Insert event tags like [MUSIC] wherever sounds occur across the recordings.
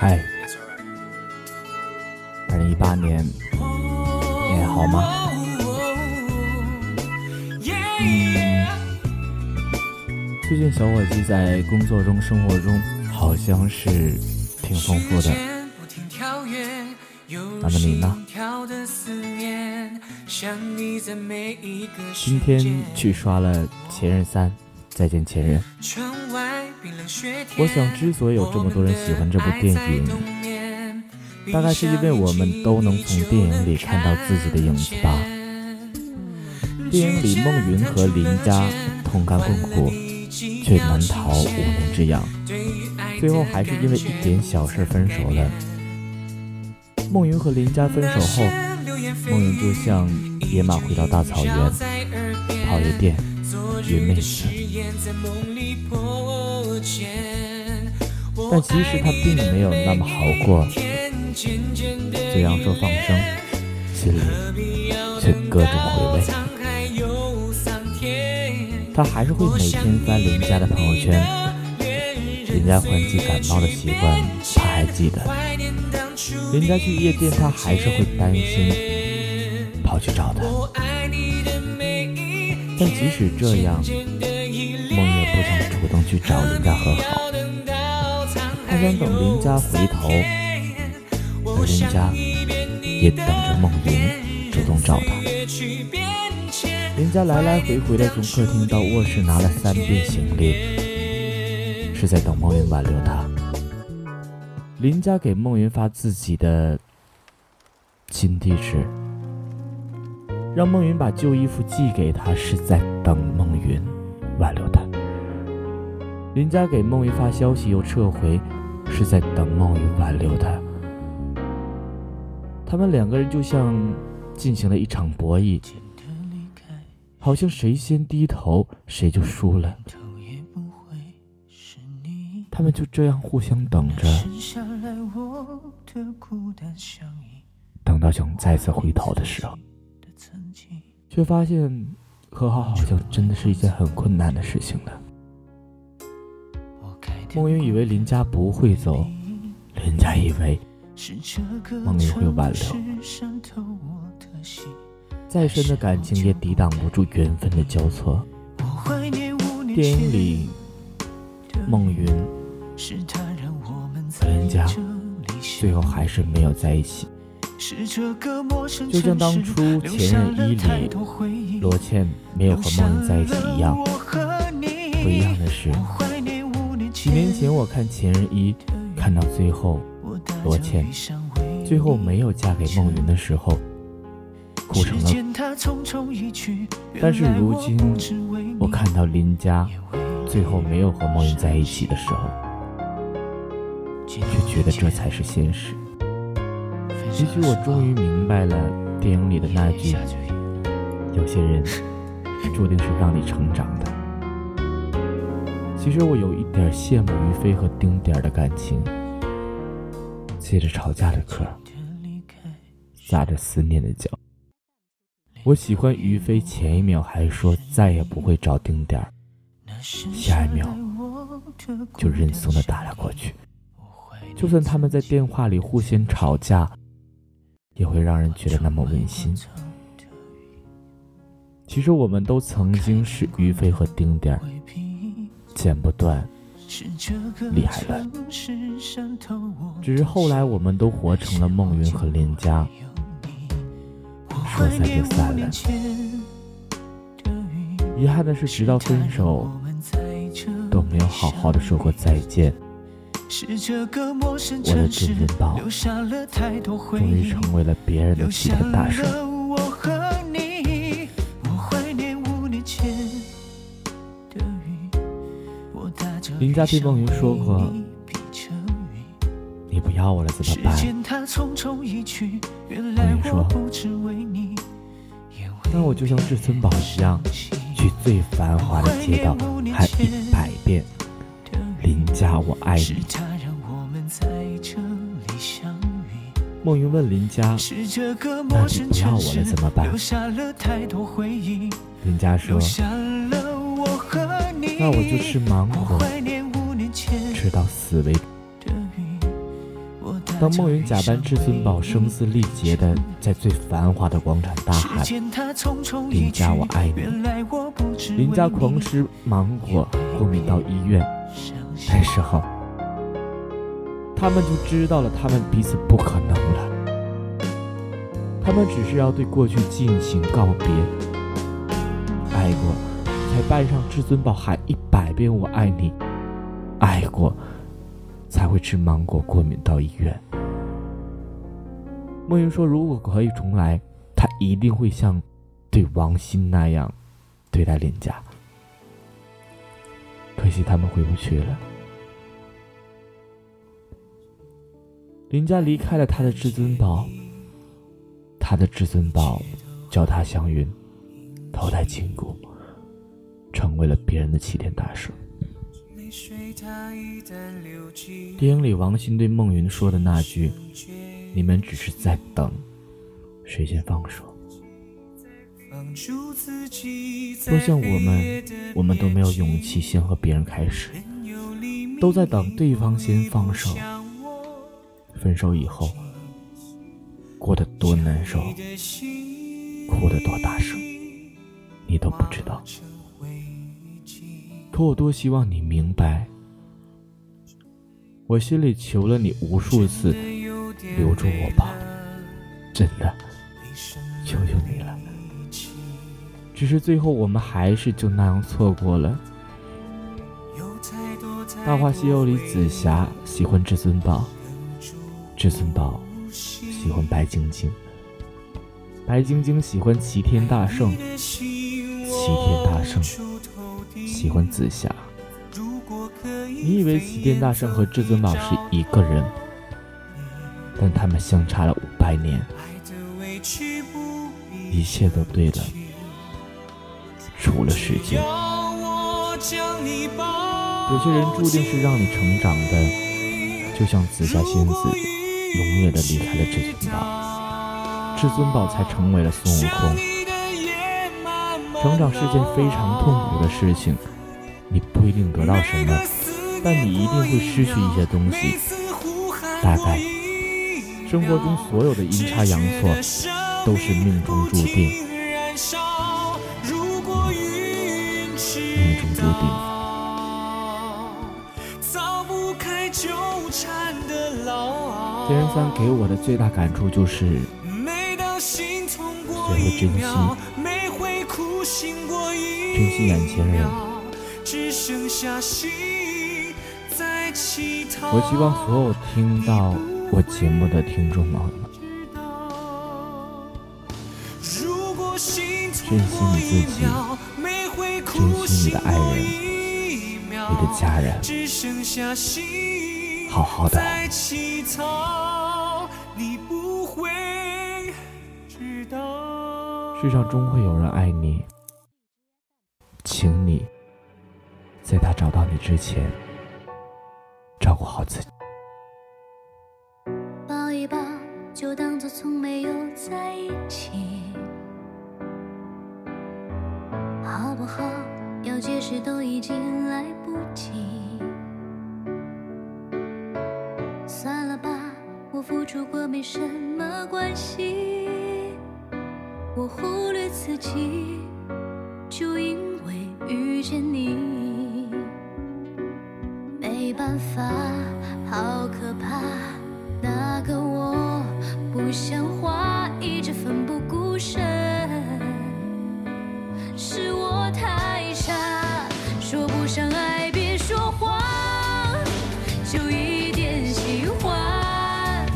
嗨，二零一八年，你还好吗？最近小伙计在工作中、生活中好像是挺丰富的。那么你呢？今天去刷了《前任三》，再见前任。我想，之所以有这么多人喜欢这部电影，大概是因为我们都能从电影里看到自己的影子吧。电影里，孟云和林佳同甘共苦，却难逃五年之痒，最后还是因为一点小事分手了。孟云和林佳分手后，孟云就像野马回到大草原，跑夜店，约妹子。但其实他并没有那么好过，嘴上说放生，心里却各种回味。他还是会每天翻林家的朋友圈，林家换季感冒的习惯他还记得。林家去夜店，他还是会担心，跑去找他。但即使这样，去找林家和好。他想等林家回头，而林家也等着梦云主动找他。林家来来回回的从客厅到卧室拿了三遍行李，是在等梦云挽留他。林家给孟云发自己的新地址，让孟云把旧衣服寄给他，是在等孟云挽留他。林佳给孟云发消息又撤回，是在等孟云挽留他。他们两个人就像进行了一场博弈，好像谁先低头谁就输了。他们就这样互相等着，等到想再次回头的时候，却发现和好好像真的是一件很困难的事情了。梦云以为林家不会走，林家以为梦云会挽留，再深的感情也抵挡不住缘分的交错。电影里，梦云。林家最后还是没有在一起，就像当初《前任一》里罗茜没有和梦云在一起一样。不一样的是，几年前我看《前任一》，看到最后罗茜最后没有嫁给孟云的时候，哭成了。但是如今我看到林佳最后没有和孟云在一起的时候。却觉得这才是现实。也许我终于明白了电影里的那句：“有些人 [LAUGHS] 注定是让你成长的。”其实我有一点羡慕于飞和丁点的感情，接着吵架的课，撒着思念的脚。我喜欢于飞，前一秒还说再也不会找丁点下一秒就认怂的打了过去。就算他们在电话里互相吵架，也会让人觉得那么温馨。其实我们都曾经是于飞和丁点儿，剪不断，理还乱。只是后来我们都活成了孟云和林佳，说散就散了。遗憾的是，直到分手，都没有好好的说过再见。我的真人宝终于成为了别人的齐天大圣。林家对梦云说过：“你不要我了怎么办？”梦云说：“那我就像至尊宝一样，去最繁华的街道喊一百遍。”林家，我爱你。梦云问林佳：“那你不要我了怎么办？”林佳说：“那我就吃芒果，吃到死为止。”当梦云假扮至尊宝，声嘶力竭的在最繁华的广场大喊：“林家，我爱你！”林家狂吃芒果，过敏到医院。那时候，他们就知道了，他们彼此不可能了。他们只是要对过去进行告别。爱过，才扮上至尊宝喊一百遍“我爱你”。爱过。才会吃芒果过敏到医院。莫云说：“如果可以重来，他一定会像对王鑫那样对待林家。可惜他们回不去了。林家离开了他的至尊宝，他的至尊宝脚踏祥云，头戴金箍，为了别人的齐天大圣。”电影里，王鑫对孟云说的那句：“你们只是在等谁先放手。”多像我们，我们都没有勇气先和别人开始，都在等对方先放手。分手以后，过得多难受，哭得多大声，你都不知道。可我多希望你明白，我心里求了你无数次，留住我吧，真的，求求你了。只是最后我们还是就那样错过了。《大话西游》里，紫霞喜欢至尊宝，至尊宝喜欢白晶晶，白晶晶喜欢齐天大圣，齐天大圣。喜欢紫霞，你以为齐天大圣和至尊宝是一个人，但他们相差了五百年，一切都对了，除了时间。有些人注定是让你成长的，就像紫霞仙子，永远的离开了至尊宝，至尊宝才成为了孙悟空。成长是件非常痛苦的事情。你不一定得到什么，但你一定会失去一些东西。大概，生活中所有的阴差阳错都是命中注定。命中注定。天人三给我的最大感触就是，学会珍惜，珍惜眼前人。我希望所有听到我节目的听众朋友们，珍惜你自己，珍惜你的爱人，你的家人，好好的。世上终会有人爱你，请你。在他找到你之前，照顾好自己。抱一抱，就当做从没有在一起，好不好？要解释都已经来不及。算了吧，我付出过没什么关系，我忽略自己，就因遇见你。没办法，好可怕，那个我不像话，一直奋不顾身，是我太傻，说不上爱别说谎，就一点喜欢，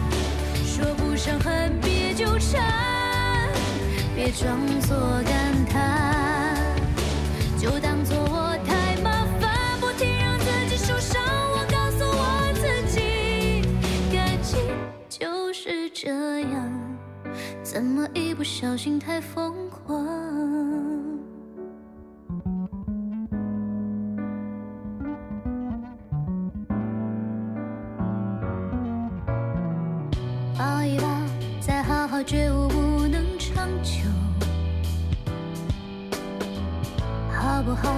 说不上恨别纠缠，别装作这样怎么一不小心太疯狂？抱一抱，再好好觉悟不能长久，好不好？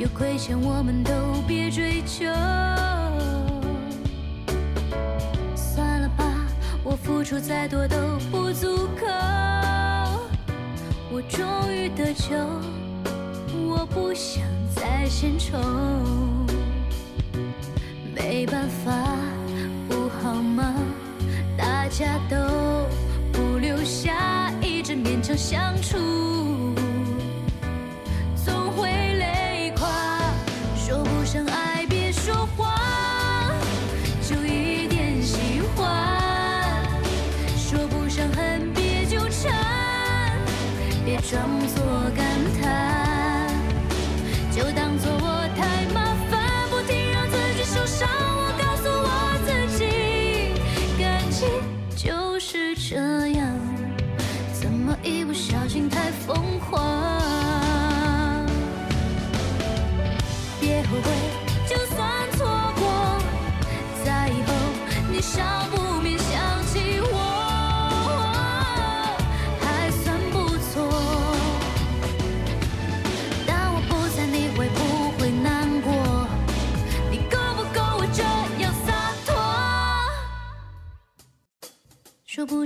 有亏欠我们都别追究。付出再多都不足够。我终于得救，我不想再献丑。没办法，不好吗？大家都不留下，一直勉强相处，别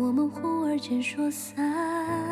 我们忽而间说散。